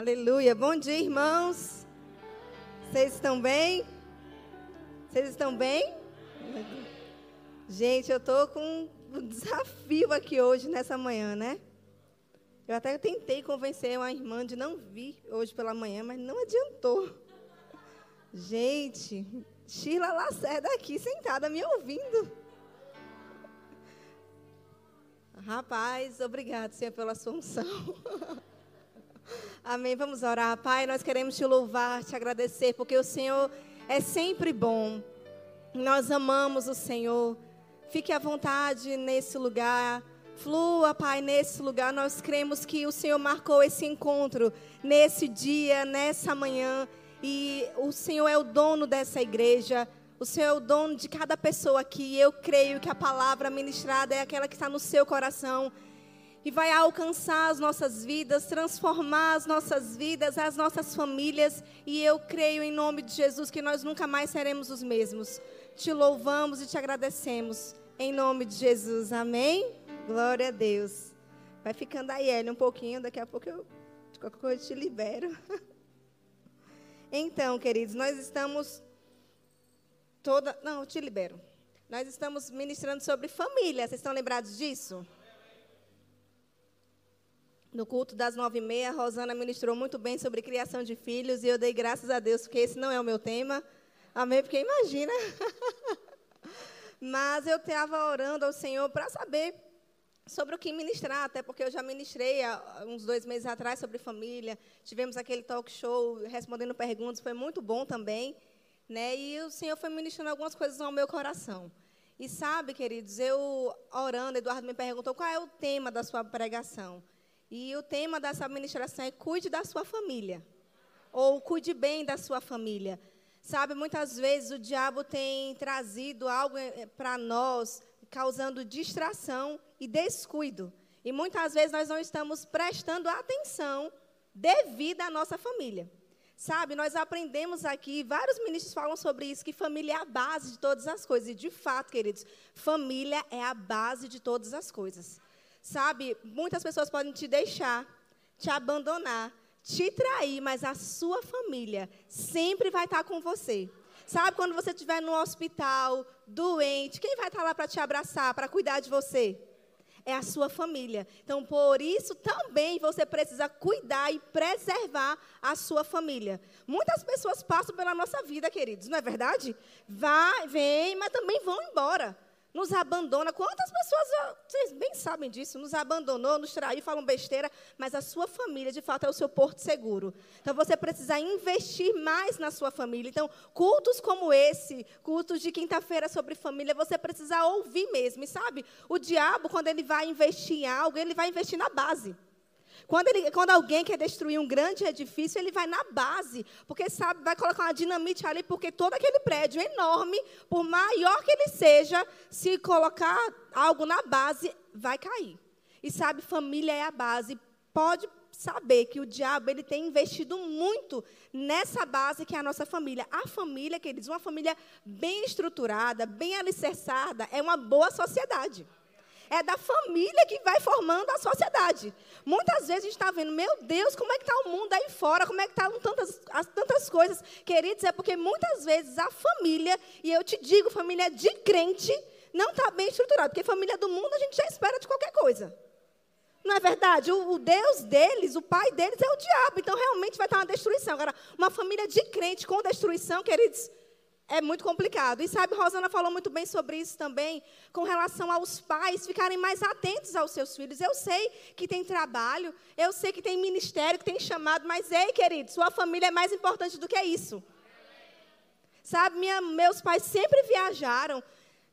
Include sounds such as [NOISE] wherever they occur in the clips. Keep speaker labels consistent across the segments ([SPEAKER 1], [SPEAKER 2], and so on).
[SPEAKER 1] Aleluia. Bom dia, irmãos. Vocês estão bem? Vocês estão bem? Gente, eu estou com um desafio aqui hoje, nessa manhã, né? Eu até tentei convencer uma irmã de não vir hoje pela manhã, mas não adiantou. Gente, Sheila Lacerda aqui sentada me ouvindo. Rapaz, obrigado, Senhor, pela sua unção. [LAUGHS] Amém. Vamos orar. Pai, nós queremos te louvar, te agradecer, porque o Senhor é sempre bom. Nós amamos o Senhor. Fique à vontade nesse lugar. Flua, Pai, nesse lugar. Nós cremos que o Senhor marcou esse encontro nesse dia, nessa manhã. E o Senhor é o dono dessa igreja. O Senhor é o dono de cada pessoa aqui. Eu creio que a palavra ministrada é aquela que está no seu coração e vai alcançar as nossas vidas, transformar as nossas vidas, as nossas famílias. E eu creio em nome de Jesus que nós nunca mais seremos os mesmos. Te louvamos e te agradecemos. Em nome de Jesus. Amém? Glória a Deus. Vai ficando aí, Eli, um pouquinho. Daqui a pouco eu, qualquer coisa, te libero. [LAUGHS] Então, queridos, nós estamos toda. Não, eu te libero. Nós estamos ministrando sobre família. Vocês estão lembrados disso? No culto das nove e meia, Rosana ministrou muito bem sobre criação de filhos e eu dei graças a Deus, porque esse não é o meu tema. Amém? Porque imagina. [LAUGHS] Mas eu estava orando ao Senhor para saber sobre o que ministrar, até porque eu já ministrei há uns dois meses atrás sobre família. Tivemos aquele talk show respondendo perguntas, foi muito bom também. Né? E o Senhor foi ministrando algumas coisas ao meu coração. E sabe, queridos, eu orando, Eduardo me perguntou qual é o tema da sua pregação. E o tema dessa administração é cuide da sua família. Ou cuide bem da sua família. Sabe, muitas vezes o diabo tem trazido algo eh, para nós, causando distração e descuido. E muitas vezes nós não estamos prestando atenção devida à nossa família. Sabe, nós aprendemos aqui, vários ministros falam sobre isso, que família é a base de todas as coisas. E, de fato, queridos, família é a base de todas as coisas. Sabe, muitas pessoas podem te deixar, te abandonar, te trair, mas a sua família sempre vai estar com você. Sabe, quando você estiver no hospital, doente, quem vai estar lá para te abraçar, para cuidar de você? É a sua família. Então, por isso também você precisa cuidar e preservar a sua família. Muitas pessoas passam pela nossa vida, queridos, não é verdade? Vai, vem, mas também vão embora nos abandona. Quantas pessoas, vocês bem sabem disso, nos abandonou, nos traiu, falam besteira, mas a sua família, de fato, é o seu porto seguro. Então, você precisa investir mais na sua família. Então, cultos como esse, cultos de quinta-feira sobre família, você precisa ouvir mesmo. E sabe, o diabo, quando ele vai investir em algo, ele vai investir na base. Quando, ele, quando alguém quer destruir um grande edifício, ele vai na base, porque sabe, vai colocar uma dinamite ali, porque todo aquele prédio enorme, por maior que ele seja, se colocar algo na base, vai cair. E sabe, família é a base. Pode saber que o diabo ele tem investido muito nessa base que é a nossa família. A família, queridos, uma família bem estruturada, bem alicerçada, é uma boa sociedade é da família que vai formando a sociedade. Muitas vezes a gente está vendo, meu Deus, como é que está o mundo aí fora, como é que estão tá tantas, tantas coisas. Queridos, é porque muitas vezes a família, e eu te digo, família de crente, não está bem estruturada. Porque família do mundo a gente já espera de qualquer coisa. Não é verdade? O, o, Deus deles, o pai deles é o diabo. Então, realmente vai estar uma destruição. Agora, uma família de crente com destruição, queridos, é muito complicado. E sabe, Rosana falou muito bem sobre isso também, com relação aos pais ficarem mais atentos aos seus filhos. Eu sei que tem trabalho, eu sei que tem ministério, que tem chamado, mas ei, querido, sua família é mais importante do que isso. Sabe, minha, meus pais sempre viajaram,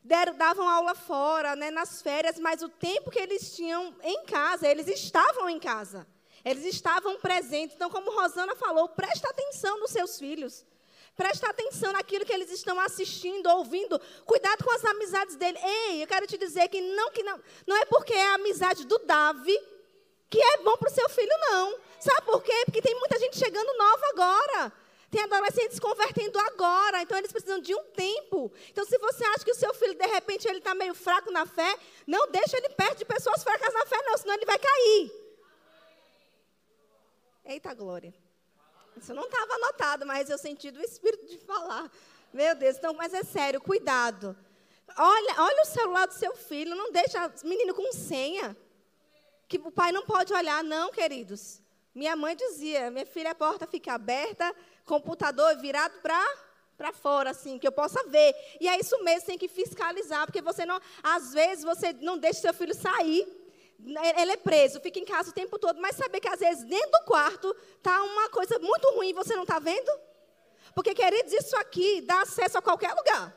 [SPEAKER 1] deram, davam aula fora, né, nas férias, mas o tempo que eles tinham em casa, eles estavam em casa. Eles estavam presentes. Então, como Rosana falou, presta atenção nos seus filhos. Presta atenção naquilo que eles estão assistindo, ouvindo. Cuidado com as amizades dele. Ei, eu quero te dizer que não, que não, não é porque é a amizade do Davi que é bom para o seu filho, não. Sabe por quê? Porque tem muita gente chegando nova agora. Tem adolescentes convertendo agora, então eles precisam de um tempo. Então, se você acha que o seu filho, de repente, ele está meio fraco na fé, não deixa ele perto de pessoas fracas na fé, não, senão ele vai cair. Eita glória. Isso não estava anotado, mas eu senti do Espírito de falar. Meu Deus, então, mas é sério, cuidado. Olha, olha o celular do seu filho, não deixa menino com senha. Que o pai não pode olhar, não, queridos. Minha mãe dizia, minha filha, a porta fica aberta, computador virado para para fora, assim, que eu possa ver. E é isso mesmo, tem que fiscalizar, porque você não, às vezes você não deixa seu filho sair, ele é preso, fica em casa o tempo todo, mas saber que às vezes dentro do quarto está uma coisa muito ruim, você não está vendo? Porque, queridos, isso aqui dá acesso a qualquer lugar.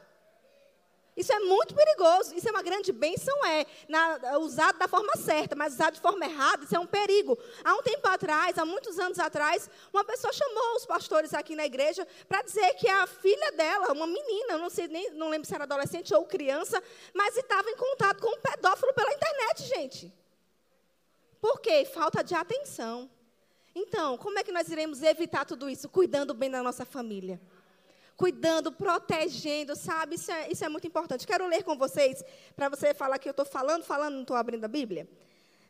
[SPEAKER 1] Isso é muito perigoso, isso é uma grande bênção, é, na, usado da forma certa, mas usado de forma errada, isso é um perigo. Há um tempo atrás, há muitos anos atrás, uma pessoa chamou os pastores aqui na igreja para dizer que a filha dela, uma menina, não sei nem, não lembro se era adolescente ou criança, mas estava em contato com um pedófilo pela internet, gente. Por quê? Falta de atenção. Então, como é que nós iremos evitar tudo isso? Cuidando bem da nossa família. Cuidando, protegendo, sabe? Isso é, isso é muito importante. Quero ler com vocês, para você falar que eu estou falando, falando, não estou abrindo a Bíblia.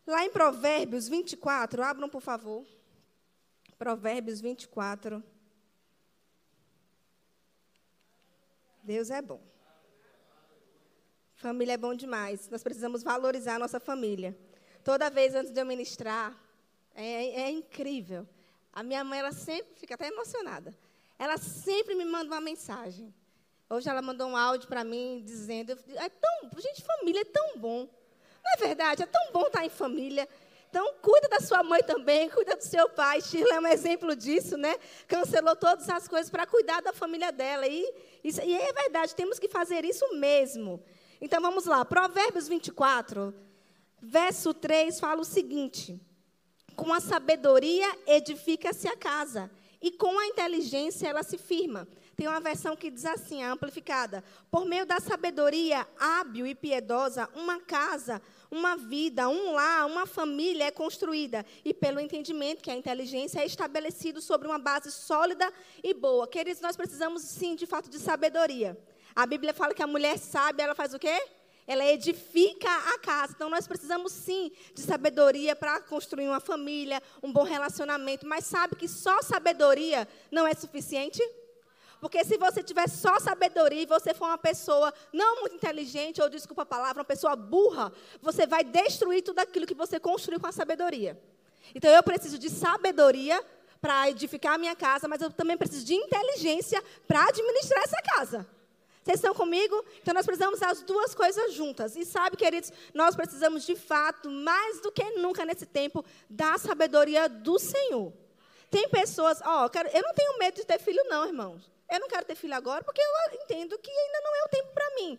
[SPEAKER 1] Lá em Provérbios 24, abram, por favor. Provérbios 24. Deus é bom. Família é bom demais. Nós precisamos valorizar a nossa família. Toda vez antes de eu ministrar, é, é incrível. A minha mãe, ela sempre fica até emocionada. Ela sempre me manda uma mensagem. Hoje ela mandou um áudio para mim dizendo: é tão, gente, família é tão bom. Não é verdade? É tão bom estar em família. Então, cuida da sua mãe também, cuida do seu pai. Shirley é um exemplo disso, né? Cancelou todas as coisas para cuidar da família dela. E, isso, e é verdade, temos que fazer isso mesmo. Então, vamos lá. Provérbios 24, verso 3 fala o seguinte: Com a sabedoria edifica-se a casa, e com a inteligência ela se firma. Tem uma versão que diz assim, a amplificada: Por meio da sabedoria hábil e piedosa, uma casa, uma vida, um lar, uma família é construída, e pelo entendimento que a inteligência é estabelecido sobre uma base sólida e boa. Queridos, nós precisamos sim, de fato, de sabedoria. A Bíblia fala que a mulher sábia, ela faz o quê? Ela edifica a casa. Então, nós precisamos sim de sabedoria para construir uma família, um bom relacionamento. Mas sabe que só sabedoria não é suficiente? Porque se você tiver só sabedoria e você for uma pessoa não muito inteligente, ou desculpa a palavra, uma pessoa burra, você vai destruir tudo aquilo que você construiu com a sabedoria. Então eu preciso de sabedoria para edificar a minha casa, mas eu também preciso de inteligência para administrar essa casa. Vocês estão comigo? Então nós precisamos das duas coisas juntas. E sabe, queridos, nós precisamos de fato, mais do que nunca nesse tempo, da sabedoria do Senhor. Tem pessoas, ó, eu, eu não tenho medo de ter filho, não, irmãos. Eu não quero ter filho agora porque eu entendo que ainda não é o tempo para mim.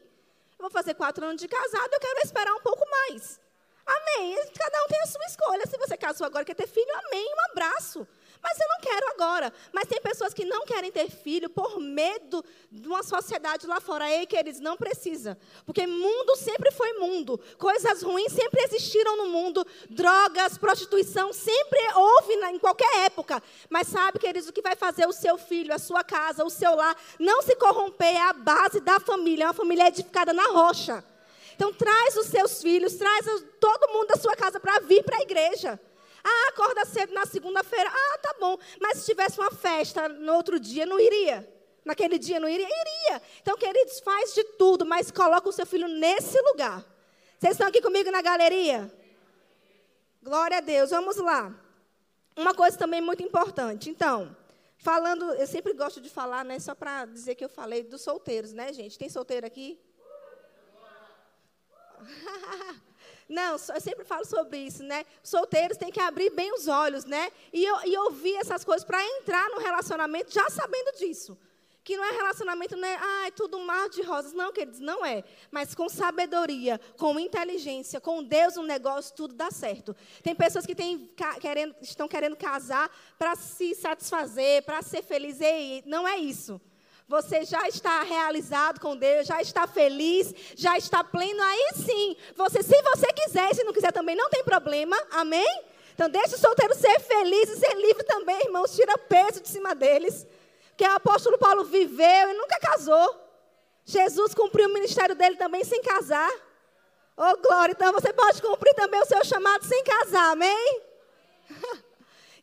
[SPEAKER 1] Eu vou fazer quatro anos de casado, eu quero esperar um pouco mais. Amém. Cada um tem a sua escolha. Se você casou agora e quer ter filho, amém. Um abraço. Mas eu não quero agora. Mas tem pessoas que não querem ter filho por medo de uma sociedade lá fora. Ei, queridos, não precisa. Porque mundo sempre foi mundo. Coisas ruins sempre existiram no mundo. Drogas, prostituição, sempre houve em qualquer época. Mas sabe, queridos, o que vai fazer o seu filho, a sua casa, o seu lar, não se corromper é a base da família. É uma família edificada na rocha. Então, traz os seus filhos, traz todo mundo da sua casa para vir para a igreja. Ah, acorda cedo na segunda-feira. Ah, tá bom. Mas se tivesse uma festa no outro dia, não iria? Naquele dia não iria? Iria. Então, queridos, faz de tudo, mas coloca o seu filho nesse lugar. Vocês estão aqui comigo na galeria? Glória a Deus. Vamos lá. Uma coisa também muito importante. Então, falando, eu sempre gosto de falar, né, só para dizer que eu falei dos solteiros, né, gente? Tem solteiro aqui? [LAUGHS] Não, eu sempre falo sobre isso, né? Solteiros têm que abrir bem os olhos, né? E, e ouvir essas coisas para entrar no relacionamento já sabendo disso. Que não é relacionamento, não é ah, tudo mar de rosas. Não, queridos, não é. Mas com sabedoria, com inteligência, com Deus no negócio, tudo dá certo. Tem pessoas que têm, querendo, estão querendo casar para se satisfazer, para ser feliz. E não é isso você já está realizado com Deus, já está feliz, já está pleno, aí sim, você, se você quiser, se não quiser também, não tem problema, amém? Então, deixe o solteiro ser feliz e ser livre também, irmãos, tira peso de cima deles. Porque o apóstolo Paulo viveu e nunca casou. Jesus cumpriu o ministério dele também sem casar. Oh, glória! Então você pode cumprir também o seu chamado sem casar, amém? [LAUGHS]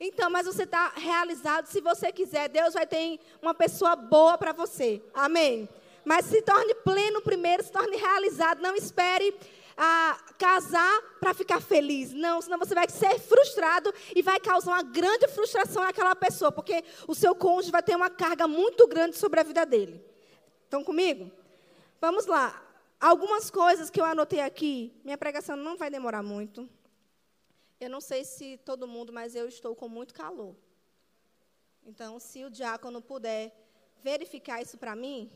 [SPEAKER 1] Então, mas você está realizado. Se você quiser, Deus vai ter uma pessoa boa para você. Amém. Mas se torne pleno primeiro, se torne realizado. Não espere a casar para ficar feliz. Não, senão você vai ser frustrado e vai causar uma grande frustração naquela pessoa, porque o seu cônjuge vai ter uma carga muito grande sobre a vida dele. Estão comigo? Vamos lá. Algumas coisas que eu anotei aqui. Minha pregação não vai demorar muito. Eu não sei se todo mundo, mas eu estou com muito calor. Então, se o diácono puder verificar isso para mim,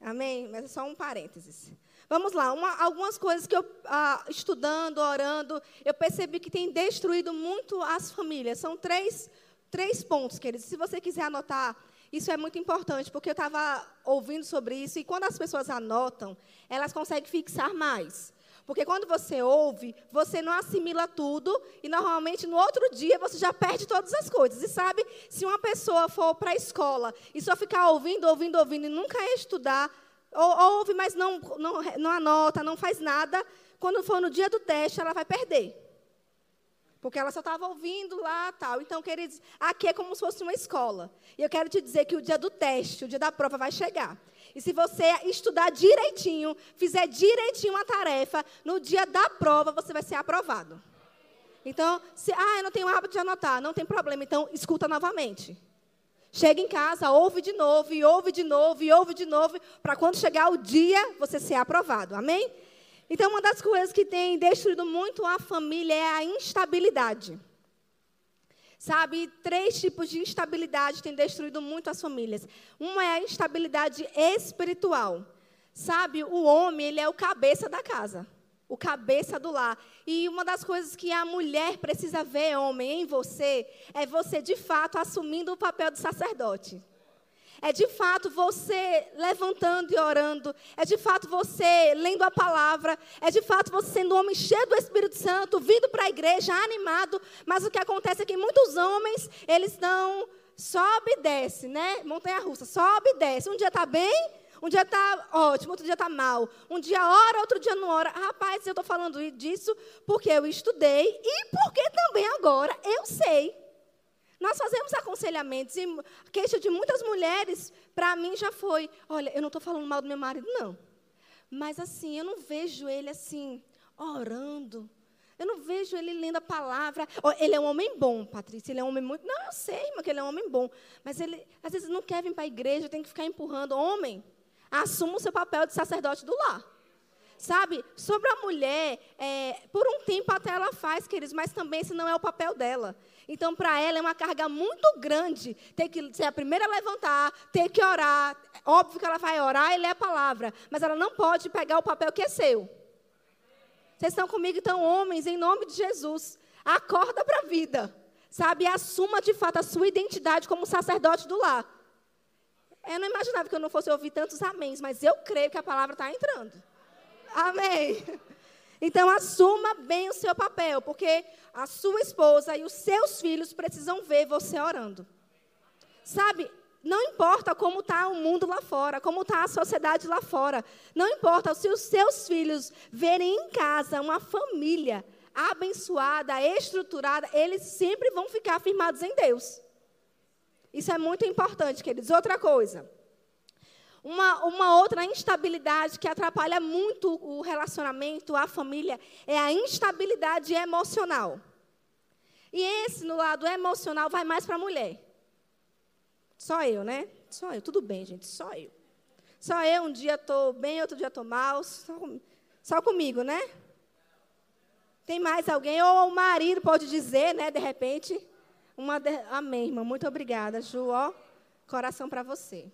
[SPEAKER 1] amém? Mas é só um parênteses. Vamos lá, uma, algumas coisas que eu, ah, estudando, orando, eu percebi que tem destruído muito as famílias. São três, três pontos, queridos. Se você quiser anotar, isso é muito importante, porque eu estava ouvindo sobre isso, e quando as pessoas anotam, elas conseguem fixar mais. Porque quando você ouve, você não assimila tudo e normalmente no outro dia você já perde todas as coisas. E sabe, se uma pessoa for para a escola e só ficar ouvindo, ouvindo, ouvindo e nunca estudar, ou, ouve, mas não, não, não anota, não faz nada. Quando for no dia do teste, ela vai perder. Porque ela só estava ouvindo lá tal. Então, queridos, aqui é como se fosse uma escola. E eu quero te dizer que o dia do teste, o dia da prova vai chegar. E se você estudar direitinho, fizer direitinho a tarefa, no dia da prova você vai ser aprovado. Então, se ah, eu não tenho hábito de anotar, não tem problema. Então, escuta novamente. Chega em casa, ouve de novo, e ouve de novo, e ouve de novo, para quando chegar o dia, você ser aprovado. Amém? Então, uma das coisas que tem destruído muito a família é a instabilidade. Sabe, três tipos de instabilidade têm destruído muito as famílias. Uma é a instabilidade espiritual. Sabe, o homem, ele é o cabeça da casa o cabeça do lar. E uma das coisas que a mulher precisa ver, homem, em você, é você de fato assumindo o papel de sacerdote. É de fato você levantando e orando. É de fato você lendo a palavra. É de fato você sendo um homem cheio do Espírito Santo, vindo para a igreja, animado. Mas o que acontece é que muitos homens, eles não sobe e desce, né? Montanha russa, sobe e desce. Um dia está bem, um dia está ótimo, outro dia está mal. Um dia ora, outro dia não ora. Rapaz, eu estou falando disso porque eu estudei e porque também agora eu sei. Nós fazemos aconselhamentos e a queixa de muitas mulheres, para mim, já foi: olha, eu não estou falando mal do meu marido, não. Mas assim, eu não vejo ele assim, orando. Eu não vejo ele lendo a palavra. Ele é um homem bom, Patrícia. Ele é um homem muito. Não, eu sei, irmã, que ele é um homem bom. Mas ele, às vezes, não quer vir para a igreja, tem que ficar empurrando. Homem, assuma o seu papel de sacerdote do lar. Sabe, sobre a mulher, é, por um tempo até ela faz, queridos, mas também esse não é o papel dela. Então, para ela é uma carga muito grande ter que ser a primeira a levantar, ter que orar. Óbvio que ela vai orar e ler a palavra, mas ela não pode pegar o papel que é seu. Vocês estão comigo, então, homens, em nome de Jesus, acorda para a vida, sabe? E assuma de fato a sua identidade como sacerdote do lar. Eu não imaginava que eu não fosse ouvir tantos améns, mas eu creio que a palavra está entrando. Amém. Então, assuma bem o seu papel, porque a sua esposa e os seus filhos precisam ver você orando. Sabe, não importa como está o mundo lá fora, como está a sociedade lá fora. Não importa se os seus filhos verem em casa uma família abençoada, estruturada, eles sempre vão ficar firmados em Deus. Isso é muito importante, queridos. Outra coisa. Uma, uma outra instabilidade que atrapalha muito o relacionamento, a família, é a instabilidade emocional. E esse, no lado emocional, vai mais para a mulher. Só eu, né? Só eu. Tudo bem, gente, só eu. Só eu, um dia estou bem, outro dia estou mal. Só, só comigo, né? Tem mais alguém? Ou o marido pode dizer, né, de repente. Uma de... Amém, irmã. Muito obrigada, Ju. Ó, coração para você.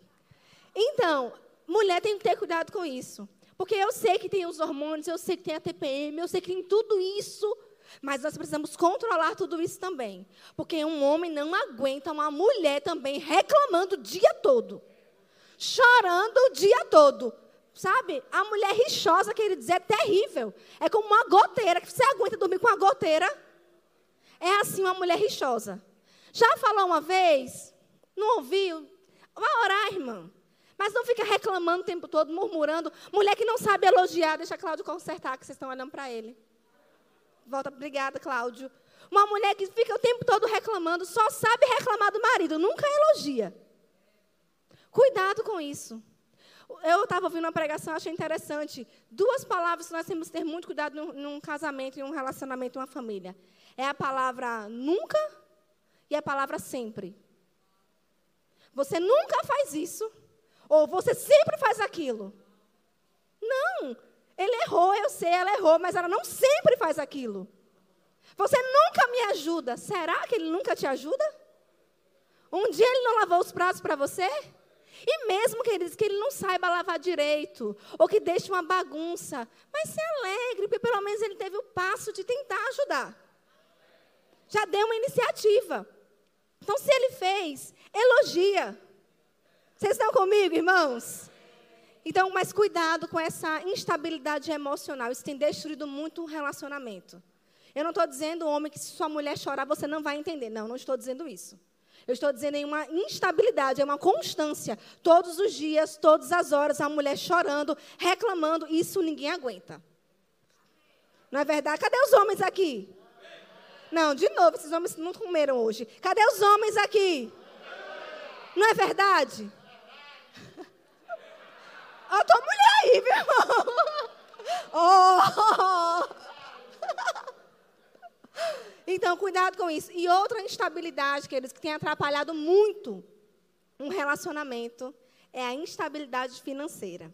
[SPEAKER 1] Então, mulher tem que ter cuidado com isso. Porque eu sei que tem os hormônios, eu sei que tem a TPM, eu sei que tem tudo isso. Mas nós precisamos controlar tudo isso também. Porque um homem não aguenta uma mulher também reclamando o dia todo. Chorando o dia todo. Sabe? A mulher rixosa, quer dizer, é terrível. É como uma goteira. Você aguenta dormir com uma goteira? É assim uma mulher rixosa. Já falou uma vez? Não ouviu? Vai orar, irmã. Mas não fica reclamando o tempo todo, murmurando. Mulher que não sabe elogiar, deixa Cláudio consertar, que vocês estão olhando para ele. Volta, obrigada, Cláudio. Uma mulher que fica o tempo todo reclamando. só sabe reclamar do marido, nunca elogia. Cuidado com isso. Eu estava ouvindo uma pregação, achei interessante. Duas palavras que nós temos que ter muito cuidado num, num casamento, em um relacionamento, em uma família. É a palavra nunca e a palavra sempre. Você nunca faz isso, ou você sempre faz aquilo. Não, ele errou, eu sei, ela errou, mas ela não sempre faz aquilo. Você nunca me ajuda. Será que ele nunca te ajuda? Um dia ele não lavou os pratos para você? E mesmo que ele diz que ele não saiba lavar direito, ou que deixe uma bagunça, mas se alegre, porque pelo menos ele teve o passo de tentar ajudar. Já deu uma iniciativa. Então, se ele fez, elogia. Vocês estão comigo, irmãos? Então, mas cuidado com essa instabilidade emocional. Isso tem destruído muito o relacionamento. Eu não estou dizendo, homem, que se sua mulher chorar, você não vai entender. Não, não estou dizendo isso. Eu estou dizendo em uma instabilidade, é uma constância. Todos os dias, todas as horas, a mulher chorando, reclamando. Isso ninguém aguenta. Não é verdade? Cadê os homens aqui? Não, de novo, esses homens não comeram hoje. Cadê os homens aqui? Não é verdade? A tua mulher aí, meu irmão. Oh! [LAUGHS] Então, cuidado com isso. E outra instabilidade, queridos, que tem atrapalhado muito um relacionamento é a instabilidade financeira.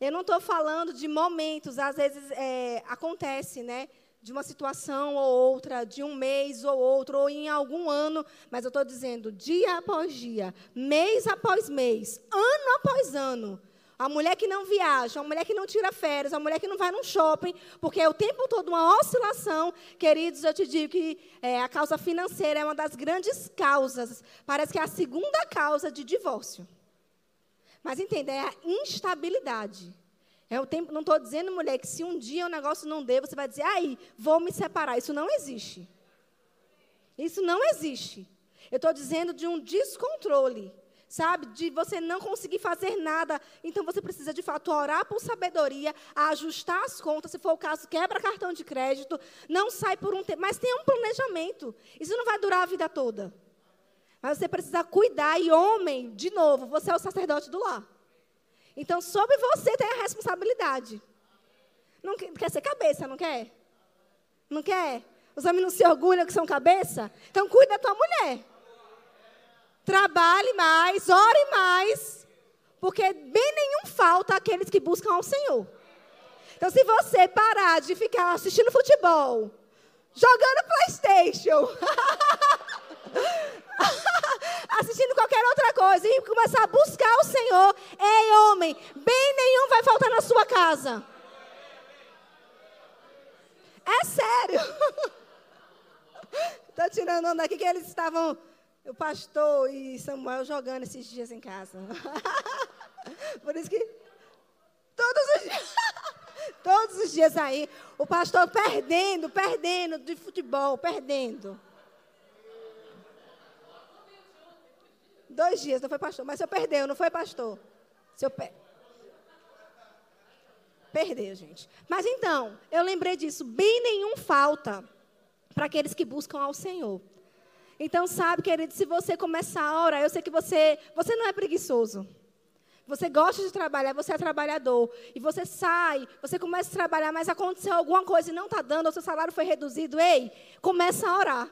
[SPEAKER 1] Eu não estou falando de momentos, às vezes é, acontece, né? De uma situação ou outra, de um mês ou outro, ou em algum ano, mas eu estou dizendo dia após dia, mês após mês, ano após ano, a mulher que não viaja, a mulher que não tira férias, a mulher que não vai num shopping, porque é o tempo todo uma oscilação. Queridos, eu te digo que é, a causa financeira é uma das grandes causas. Parece que é a segunda causa de divórcio. Mas entenda, é a instabilidade. É o tempo, não estou dizendo, mulher, que se um dia o negócio não der, você vai dizer, aí, vou me separar. Isso não existe. Isso não existe. Eu estou dizendo de um descontrole sabe? De você não conseguir fazer nada. Então você precisa, de fato, orar por sabedoria, ajustar as contas, se for o caso, quebra cartão de crédito, não sai por um tempo, mas tem um planejamento. Isso não vai durar a vida toda. Mas você precisa cuidar, e homem, de novo, você é o sacerdote do lar. Então, sobre você tem a responsabilidade. Não quer ser cabeça, não quer? Não quer? Os homens não se orgulham que são cabeça? Então, cuida da tua mulher. Trabalhe mais, ore mais, porque bem nenhum falta aqueles que buscam ao Senhor. Então, se você parar de ficar assistindo futebol, jogando PlayStation, [LAUGHS] [LAUGHS] assistindo qualquer outra coisa e começar a buscar o Senhor, ei, homem, bem nenhum vai faltar na sua casa. É sério. [LAUGHS] Estou tirando onda aqui que eles estavam o pastor e Samuel jogando esses dias em casa. [LAUGHS] Por isso que todos os dias, todos os dias aí, o pastor perdendo, perdendo de futebol, perdendo. Dois dias, não foi pastor, mas eu perdeu, não foi pastor. Seu pé. Perdeu, gente. Mas então, eu lembrei disso. Bem nenhum falta para aqueles que buscam ao Senhor. Então, sabe, querido, se você começar a orar, eu sei que você, você não é preguiçoso. Você gosta de trabalhar, você é trabalhador. E você sai, você começa a trabalhar, mas aconteceu alguma coisa e não está dando, ou seu salário foi reduzido. Ei, começa a orar.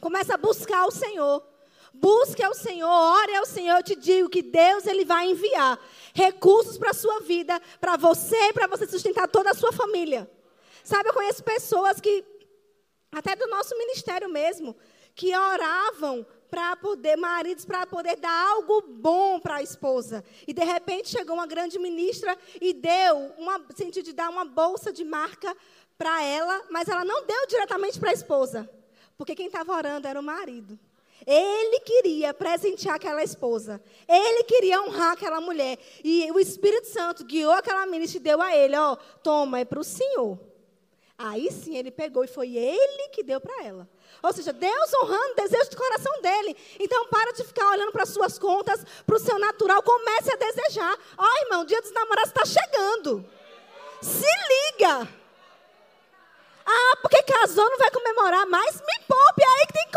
[SPEAKER 1] Começa a buscar o Senhor. Busque ao Senhor, ore ao Senhor. Eu te digo que Deus ele vai enviar recursos para a sua vida, para você e para você sustentar toda a sua família. Sabe, eu conheço pessoas que, até do nosso ministério mesmo, que oravam para poder, maridos, para poder dar algo bom para a esposa. E de repente chegou uma grande ministra e deu, uma, sentido de dar uma bolsa de marca para ela, mas ela não deu diretamente para a esposa, porque quem estava orando era o marido. Ele queria presentear aquela esposa. Ele queria honrar aquela mulher. E o Espírito Santo guiou aquela ministra e deu a ele: Ó, toma, é para o Senhor. Aí sim ele pegou e foi ele que deu para ela. Ou seja, Deus honrando o desejo do coração dele. Então, para de ficar olhando para as suas contas, para o seu natural. Comece a desejar. Ó, oh, irmão, o dia dos namorados está chegando. Se liga. Ah, porque casou, não vai comemorar mais? Me poupe, é aí que tem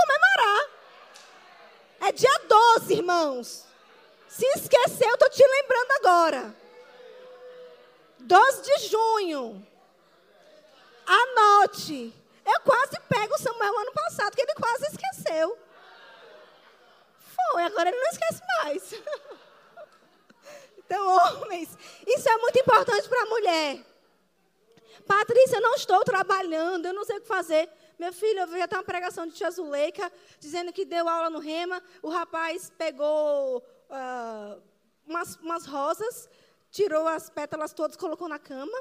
[SPEAKER 1] É dia 12, irmãos. Se esqueceu, eu tô te lembrando agora. 12 de junho. Anote. Eu quase pego o Samuel ano passado, que ele quase esqueceu. Foi, agora ele não esquece mais. [LAUGHS] Então, homens, isso é muito importante para a mulher. Patrícia, eu não estou trabalhando, eu não sei o que fazer. Meu filho, eu vi até uma pregação de Tia Zuleika, dizendo que deu aula no Rema. O rapaz pegou uh, umas, umas rosas, tirou as pétalas todas, colocou na cama.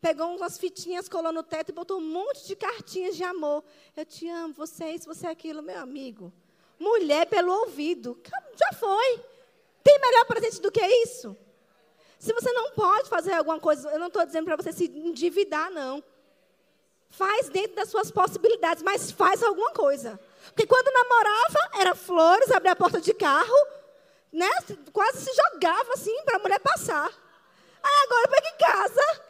[SPEAKER 1] Pegou umas fitinhas, colou no teto e botou um monte de cartinhas de amor. Eu te amo, você é isso, você é aquilo, meu amigo. Mulher pelo ouvido. Já foi. Tem melhor presente do que isso? Se você não pode fazer alguma coisa, eu não estou dizendo para você se endividar, não. Faz dentro das suas possibilidades, mas faz alguma coisa. Porque quando namorava, era flores, abrir a porta de carro, né? Quase se jogava assim para a mulher passar. Aí agora pega em casa,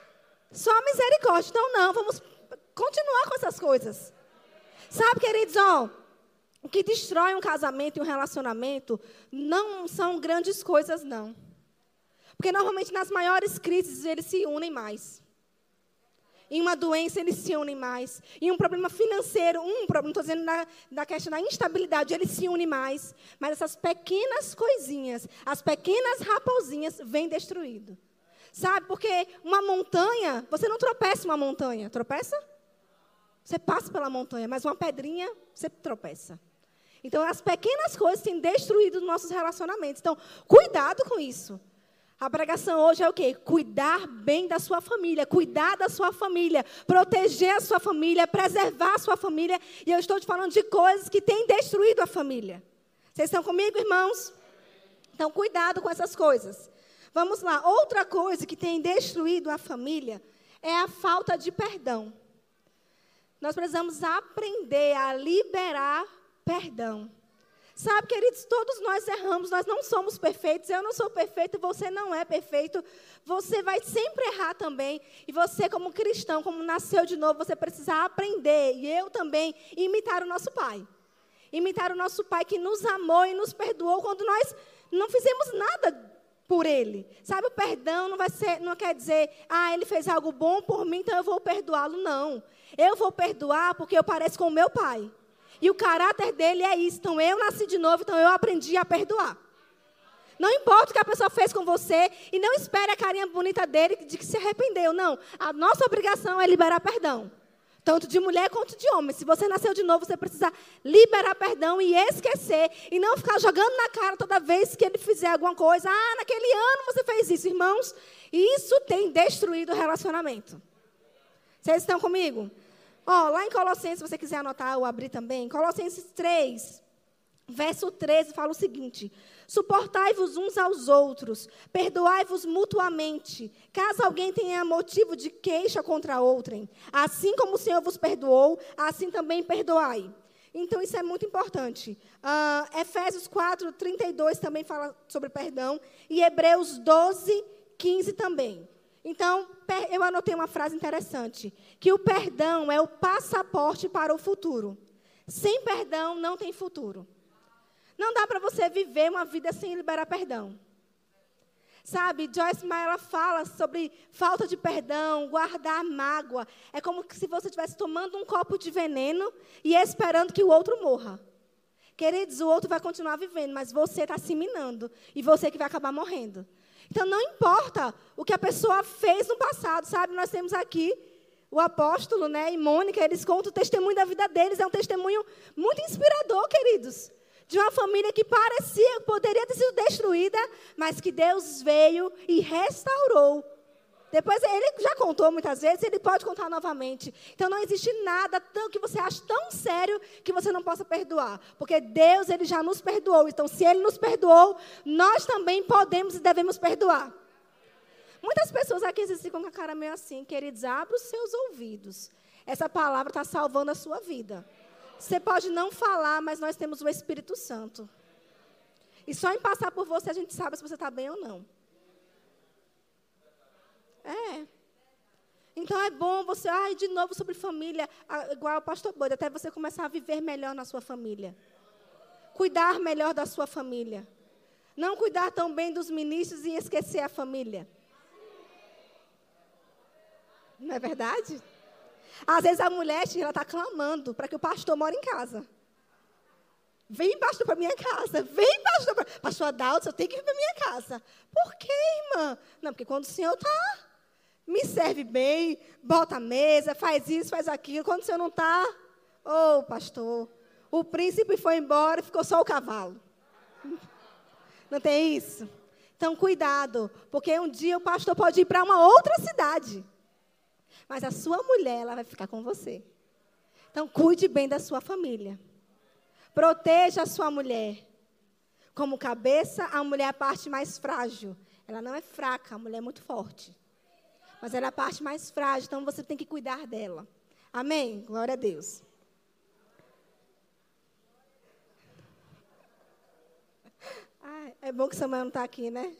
[SPEAKER 1] só a misericórdia. Então, não, vamos continuar com essas coisas. Sabe, queridos, ó, o que destrói um casamento e um relacionamento não são grandes coisas, não. Porque normalmente nas maiores crises eles se unem mais. Em uma doença eles se unem mais. Em um problema financeiro, um problema, estou dizendo na, na questão da instabilidade, eles se unem mais. Mas essas pequenas coisinhas, as pequenas raposinhas, vêm destruído. Sabe, porque uma montanha, você não tropeça uma montanha, tropeça? Você passa pela montanha, mas uma pedrinha, você tropeça. Então, as pequenas coisas têm destruído os nossos relacionamentos. Então, cuidado com isso. A pregação hoje é o quê? Cuidar bem da sua família, cuidar da sua família, proteger a sua família, preservar a sua família. E eu estou te falando de coisas que têm destruído a família. Vocês estão comigo, irmãos? Então, cuidado com essas coisas. Vamos lá. Outra coisa que tem destruído a família é a falta de perdão. Nós precisamos aprender a liberar perdão. Sabe, queridos, todos nós erramos, nós não somos perfeitos. Eu não sou perfeito, você não é perfeito. Você vai sempre errar também. E você, como cristão, como nasceu de novo, você precisa aprender, e eu também, imitar o nosso Pai. Imitar o nosso Pai que nos amou e nos perdoou quando nós não fizemos nada por ele. Sabe, o perdão não vai ser, não quer dizer, ah, ele fez algo bom por mim, então eu vou perdoá-lo. Não. Eu vou perdoar porque eu pareço com o meu pai. E o caráter dele é isso. Então eu nasci de novo, então eu aprendi a perdoar. Não importa o que a pessoa fez com você e não espere a carinha bonita dele de que se arrependeu. Não. A nossa obrigação é liberar perdão. Tanto de mulher quanto de homem. Se você nasceu de novo, você precisa liberar perdão e esquecer. E não ficar jogando na cara toda vez que ele fizer alguma coisa. Ah, naquele ano você fez isso, irmãos. Isso tem destruído o relacionamento. Vocês estão comigo? Ó, lá em Colossenses, se você quiser anotar ou abrir também, Colossenses 3, verso 13, fala o seguinte: Suportai-vos uns aos outros, perdoai-vos mutuamente, caso alguém tenha motivo de queixa contra outrem. Assim como o Senhor vos perdoou, assim também perdoai. Então, isso é muito importante. Uh, Efésios 4, 32 também fala sobre perdão. E Hebreus 12, 15 também. Então, eu anotei uma frase interessante: que o perdão é o passaporte para o futuro. Sem perdão, não tem futuro. Não dá para você viver uma vida sem liberar perdão. Sabe, Joyce Meyer fala sobre falta de perdão, guardar mágoa. É como se você estivesse tomando um copo de veneno e esperando que o outro morra. Queridos, o outro vai continuar vivendo, mas você está se minando. E você que vai acabar morrendo. Então, não importa o que a pessoa fez no passado, sabe? Nós temos aqui o apóstolo né, e Mônica, eles contam o testemunho da vida deles. É um testemunho muito inspirador, queridos. De uma família que parecia, poderia ter sido destruída, mas que Deus veio e restaurou depois ele já contou muitas vezes, ele pode contar novamente. Então não existe nada tão, que você ache tão sério que você não possa perdoar, porque Deus ele já nos perdoou. Então se ele nos perdoou, nós também podemos e devemos perdoar. Muitas pessoas aqui ficam com a cara meio assim, queridos, abra os seus ouvidos. Essa palavra está salvando a sua vida. Você pode não falar, mas nós temos o Espírito Santo. E só em passar por você a gente sabe se você está bem ou não. É. Então é bom você, ai, de novo sobre família, igual o pastor Bode, até você começar a viver melhor na sua família. cuidar melhor da sua família. Não cuidar tão bem dos ministros e esquecer a família. Não é verdade? Às vezes a mulher ela está clamando para que o pastor more em casa. Vem, pastor, para minha casa. Vem, pastor. Pra... Pastor Adalto, eu tenho que ir para minha casa. Por quê, irmã? Não, porque quando o senhor está, me serve bem, bota a mesa, faz isso, faz aquilo. Quando o senhor não está, ô, oh, pastor, o príncipe foi embora e ficou só o cavalo. [LAUGHS] Não tem isso? Então, cuidado, porque um dia o pastor pode ir para uma outra cidade. Mas a sua mulher, ela vai ficar com você. Então, cuide bem da sua família. Proteja a sua mulher. Como cabeça, a mulher é a parte mais frágil. Ela não é fraca, a mulher é muito forte. Mas ela é a parte mais frágil, então você tem que cuidar dela. Amém? Glória a Deus. Ah, é bom que Samuel não está aqui, né?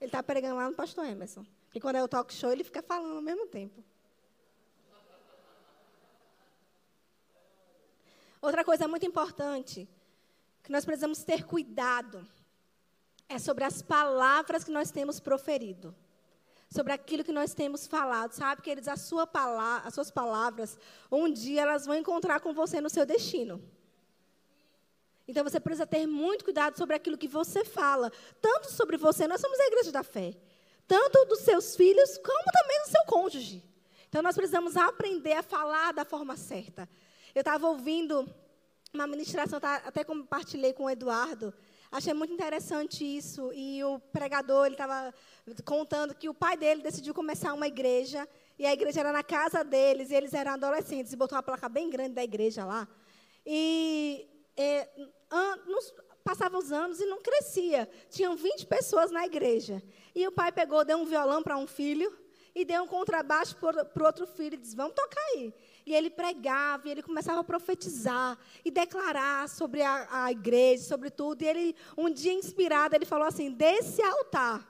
[SPEAKER 1] Ele está pregando lá no pastor Emerson. E quando é o talk show, ele fica falando ao mesmo tempo. Outra coisa muito importante, que nós precisamos ter cuidado, é sobre as palavras que nós temos proferido. Sobre aquilo que nós temos falado. Sabe, queridos, a sua palavra, as suas palavras, um dia elas vão encontrar com você no seu destino. Então você precisa ter muito cuidado sobre aquilo que você fala. Tanto sobre você, nós somos a igreja da fé. Tanto dos seus filhos, como também do seu cônjuge. Então nós precisamos aprender a falar da forma certa. Eu estava ouvindo uma ministração, tá, até compartilhei com o Eduardo. Achei muito interessante isso. E o pregador ele estava contando que o pai dele decidiu começar uma igreja. E a igreja era na casa deles. E eles eram adolescentes. E botou uma placa bem grande da igreja lá. E é, passavam os anos e não crescia. Tinham 20 pessoas na igreja. E o pai pegou, deu um violão para um filho e deu um contrabaixo para outro filho e disse: Vamos tocar aí. E ele pregava, e ele começava a profetizar e declarar sobre a, a igreja, sobre tudo. E ele, um dia inspirado, ele falou assim: Desse altar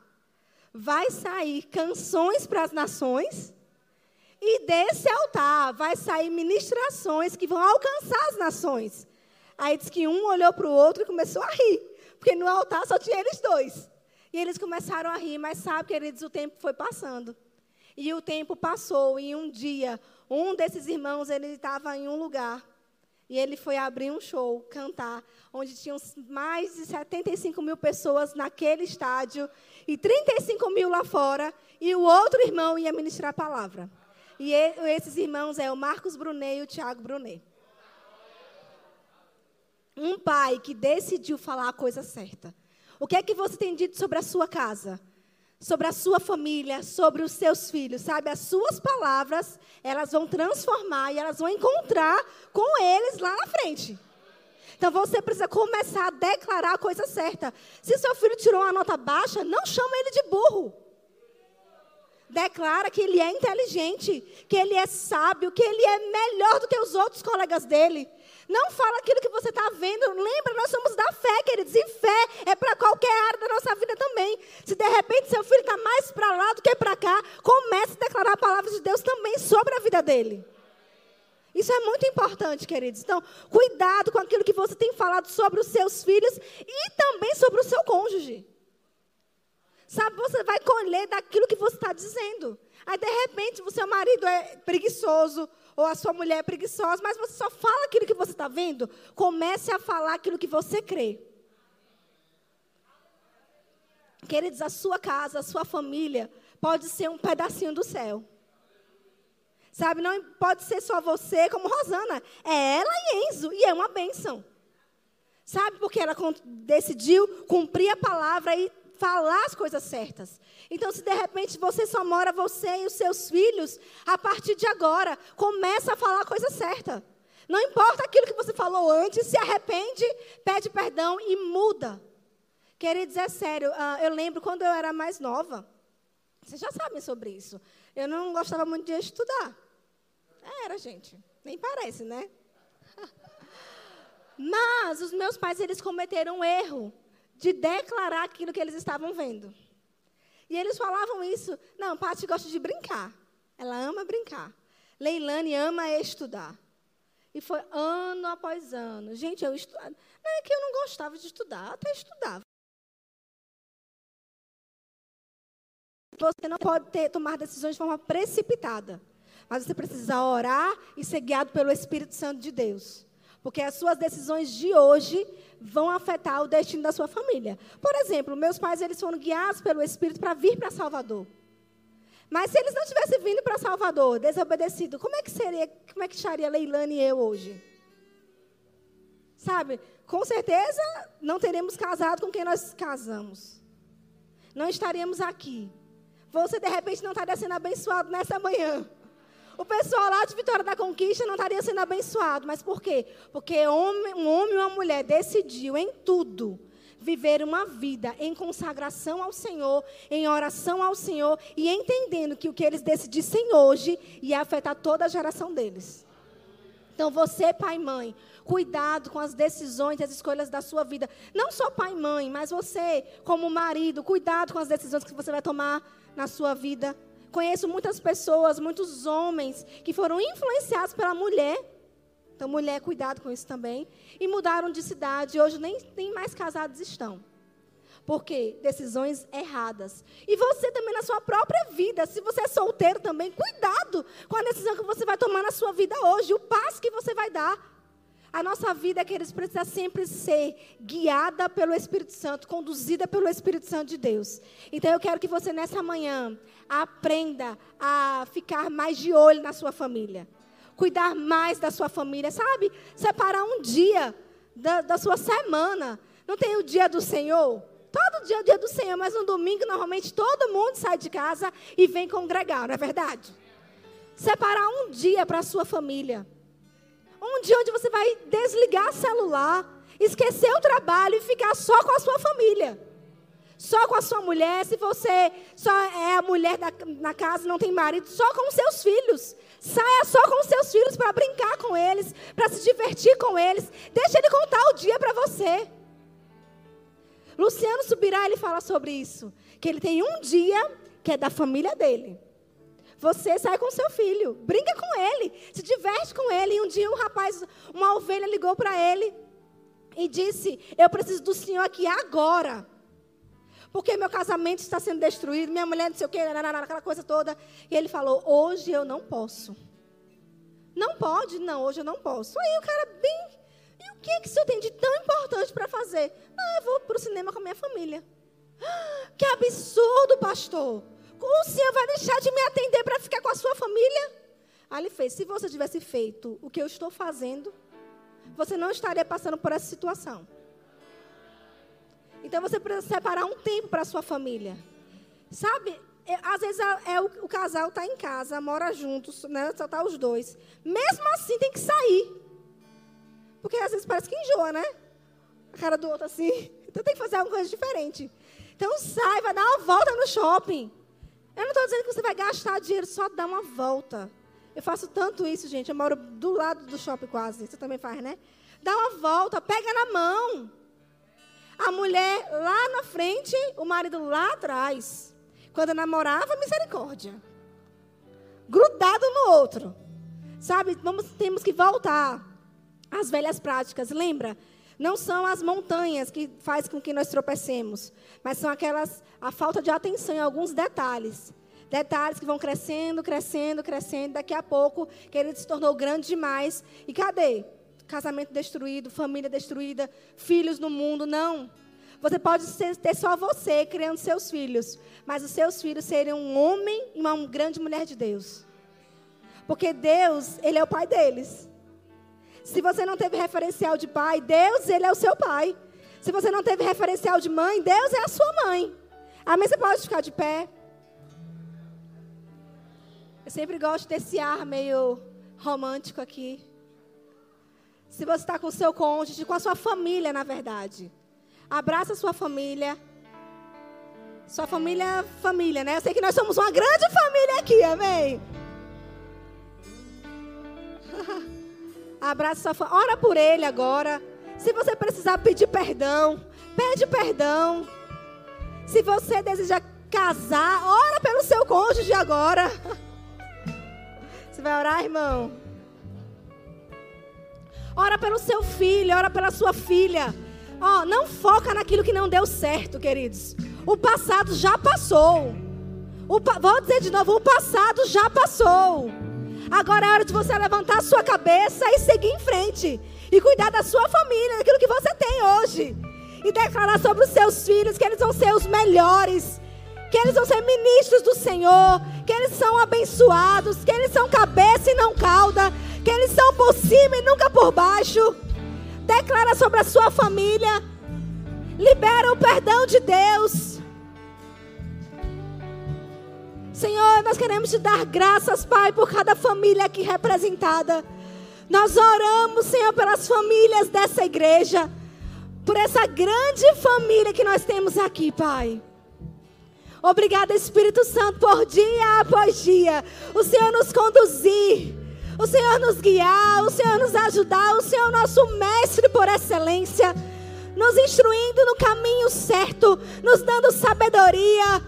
[SPEAKER 1] vai sair canções para as nações. E desse altar vai sair ministrações que vão alcançar as nações. Aí diz que um olhou para o outro e começou a rir, porque no altar só tinha eles dois. E eles começaram a rir, mas sabe, queridos, o tempo foi passando. E o tempo passou, e um dia, um desses irmãos, ele estava em um lugar, e ele foi abrir um show, cantar, onde tinham mais de 75 mil pessoas naquele estádio, e 35 mil lá fora, e o outro irmão ia ministrar a palavra. E esses irmãos é o Marcos Brunet e o Tiago Brunet. Um pai que decidiu falar a coisa certa. O que é que você tem dito sobre a sua casa? Sobre a sua família, sobre os seus filhos, sabe? As suas palavras, elas vão transformar e elas vão encontrar com eles lá na frente. Então você precisa começar a declarar a coisa certa. Se seu filho tirou uma nota baixa, não chama ele de burro. Declara que ele é inteligente, que ele é sábio, que ele é melhor do que os outros colegas dele. Não fala aquilo que você está vendo. Lembra, nós somos da fé, queridos. E fé é para qualquer área da nossa vida também. Se de repente seu filho está mais para lá do que para cá, comece a declarar a palavra de Deus também sobre a vida dele. Isso é muito importante, queridos. Então, cuidado com aquilo que você tem falado sobre os seus filhos e também sobre o seu cônjuge. Sabe, você vai colher daquilo que você está dizendo. Aí, de repente, o seu marido é preguiçoso, ou a sua mulher é preguiçosa, mas você só fala aquilo que você está vendo, comece a falar aquilo que você crê. Queridos, a sua casa, a sua família pode ser um pedacinho do céu. Sabe, não pode ser só você, como Rosana. É ela e Enzo, e é uma bênção. Sabe, porque ela decidiu cumprir a palavra e falar as coisas certas. Então, se de repente você só mora você e os seus filhos, a partir de agora, começa a falar a coisa certa. Não importa aquilo que você falou antes, se arrepende, pede perdão e muda. Queridos, é sério, uh, eu lembro quando eu era mais nova, vocês já sabem sobre isso. Eu não gostava muito de estudar. Era, gente. Nem parece, né? [LAUGHS] Mas os meus pais, eles cometeram um erro de declarar aquilo que eles estavam vendo. E eles falavam isso. Não, Paty gosta de brincar. Ela ama brincar. Leilane ama estudar. E foi ano após ano. Gente, eu estudava. Não é que eu não gostava de estudar, até estudava. Você não pode ter, tomar decisões de forma precipitada. Mas você precisa orar e ser guiado pelo Espírito Santo de Deus. Porque as suas decisões de hoje vão afetar o destino da sua família. Por exemplo, meus pais eles foram guiados pelo Espírito para vir para Salvador. Mas se eles não tivessem vindo para Salvador, desobedecido, como é que seria, como é que estaria Leilane e eu hoje? Sabe? Com certeza não teríamos casado com quem nós casamos. Não estaríamos aqui. Você de repente não estaria sendo abençoado nessa manhã. O pessoal lá de Vitória da Conquista não estaria sendo abençoado. Mas por quê? Porque um homem e uma mulher decidiu em tudo viver uma vida em consagração ao Senhor, em oração ao Senhor e entendendo que o que eles decidissem hoje ia afetar toda a geração deles. Então, você, pai e mãe, cuidado com as decisões e as escolhas da sua vida. Não só pai e mãe, mas você, como marido, cuidado com as decisões que você vai tomar na sua vida. Conheço muitas pessoas, muitos homens que foram influenciados pela mulher. Então, mulher, cuidado com isso também. E mudaram de cidade. Hoje nem, nem mais casados estão. Por quê? Decisões erradas. E você também na sua própria vida. Se você é solteiro também, cuidado com a decisão que você vai tomar na sua vida hoje. O passo que você vai dar. A nossa vida, queridos, precisa sempre ser guiada pelo Espírito Santo, conduzida pelo Espírito Santo de Deus. Então eu quero que você nessa manhã aprenda a ficar mais de olho na sua família. Cuidar mais da sua família, sabe? Separar um dia da, da sua semana. Não tem o dia do Senhor? Todo dia é o dia do Senhor, mas no domingo, normalmente, todo mundo sai de casa e vem congregar, não é verdade? Separar um dia para a sua família. Um dia onde você vai desligar celular, esquecer o trabalho e ficar só com a sua família. Só com a sua mulher, se você só é a mulher da, na casa, não tem marido, só com os seus filhos. Saia só com os seus filhos para brincar com eles, para se divertir com eles. Deixa ele contar o dia para você. Luciano Subirá, ele fala sobre isso. Que ele tem um dia que é da família dele. Você sai com seu filho, brinca com ele, se diverte com ele. E um dia um rapaz, uma ovelha ligou para ele e disse: Eu preciso do senhor aqui agora. Porque meu casamento está sendo destruído, minha mulher não sei o quê, aquela coisa toda. E ele falou: Hoje eu não posso. Não pode? Não, hoje eu não posso. Aí o cara, bem. E o que, é que o senhor tem de tão importante para fazer? Ah, eu vou para o cinema com a minha família. Que absurdo, pastor o senhor vai deixar de me atender para ficar com a sua família? Aí ele fez: se você tivesse feito o que eu estou fazendo, você não estaria passando por essa situação. Então você precisa separar um tempo para sua família. Sabe, é, às vezes é, é o, o, casal está em casa, mora juntos, né, só tá os dois. Mesmo assim tem que sair. Porque às vezes parece que enjoa, né? A cara do outro assim. [LAUGHS] Então tem que fazer alguma coisa diferente. Então sai, vai dar uma volta no shopping. Eu não estou dizendo que você vai gastar dinheiro, só dar uma volta. Eu faço tanto isso, gente. Eu moro do lado do shopping quase. Você também faz, né? Dá uma volta, pega na mão. A mulher lá na frente, o marido lá atrás. Quando namorava, misericórdia. Grudado no outro. Sabe? Vamos, temos que voltar às velhas práticas. Lembra? Não são as montanhas que faz com que nós tropecemos, mas são aquelas a falta de atenção em alguns detalhes. Detalhes que vão crescendo, crescendo, crescendo. Daqui a pouco, que ele se tornou grande demais. E cadê? Casamento destruído, família destruída, filhos no mundo. Não. Você pode ter só você criando seus filhos, mas os seus filhos serem um homem e uma grande mulher de Deus. Porque Deus, Ele é o pai deles. Se você não teve referencial de pai, Deus, Ele é o seu pai. Se você não teve referencial de mãe, Deus é a sua mãe. Amém? Você pode ficar de pé. Eu sempre gosto desse ar meio romântico aqui. Se você está com o seu cônjuge, com a sua família, na verdade. Abraça a sua família. Sua família, família, né? Eu sei que nós somos uma grande família aqui, amém? [LAUGHS] Abraça sua família. Ora por ele agora. Se você precisar pedir perdão, pede perdão. Se você deseja casar, ora pelo seu cônjuge agora. Você vai orar, irmão? Ora pelo seu filho, ora pela sua filha. Ó, oh, não foca naquilo que não deu certo, queridos. O passado já passou. O, vou dizer de novo, o passado já passou. Agora é hora de você levantar a sua cabeça e seguir em frente. E cuidar da sua família, daquilo que você tem hoje. E declarar sobre os seus filhos que eles vão ser os melhores. Que eles vão ser ministros do Senhor. Que eles são abençoados. Que eles são cabeça e não cauda. Que eles são por cima e nunca por baixo. Declara sobre a sua família. Libera o perdão de Deus. Senhor, nós queremos te dar graças, Pai, por cada família aqui representada. Nós oramos, Senhor, pelas famílias dessa igreja, por essa grande família que nós temos aqui, Pai. Obrigada, Espírito Santo, por dia após dia, o Senhor nos conduzir, o Senhor nos guiar, o Senhor nos ajudar, o Senhor nosso mestre por excelência, nos instruindo no caminho certo, nos dando sabedoria,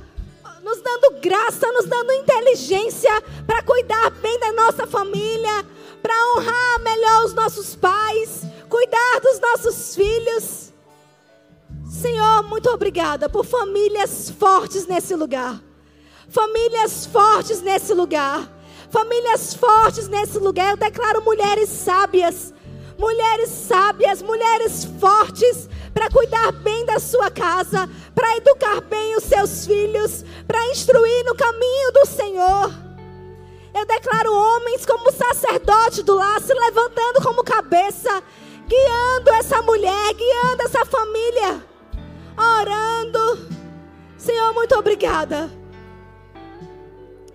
[SPEAKER 1] nos dando graça, nos dando inteligência para cuidar bem da nossa família, para honrar melhor os nossos pais, cuidar dos nossos filhos. Senhor, muito obrigada por famílias fortes nesse lugar. Famílias fortes nesse lugar. Famílias fortes nesse lugar. Eu declaro mulheres sábias. Mulheres sábias, mulheres fortes para cuidar bem da sua casa, para educar bem os seus filhos, para instruir no caminho do Senhor. Eu declaro homens como sacerdote do lar, se levantando como cabeça, guiando essa mulher, guiando essa família, orando. Senhor, muito obrigada.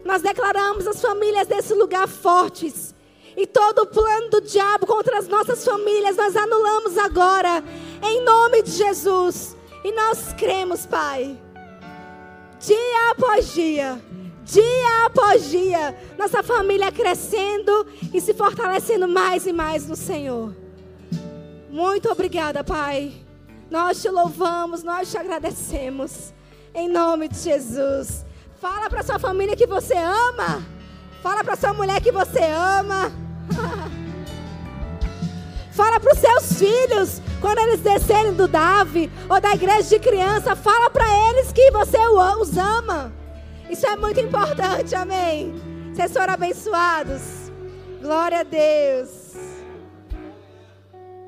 [SPEAKER 1] Nós declaramos as famílias desse lugar fortes. E todo o plano do diabo contra as nossas famílias, nós anulamos agora, em nome de Jesus. E nós cremos, Pai, dia após dia, dia após dia, nossa família crescendo e se fortalecendo mais e mais no Senhor. Muito obrigada, Pai. Nós te louvamos, nós te agradecemos. Em nome de Jesus. Fala para sua família que você ama. Fala para sua mulher que você ama. [LAUGHS] Fala para os seus filhos, quando eles descerem do Davi ou da igreja de criança, fala para eles que você os ama. Isso é muito importante, amém. Vocês foram abençoados. Glória a Deus.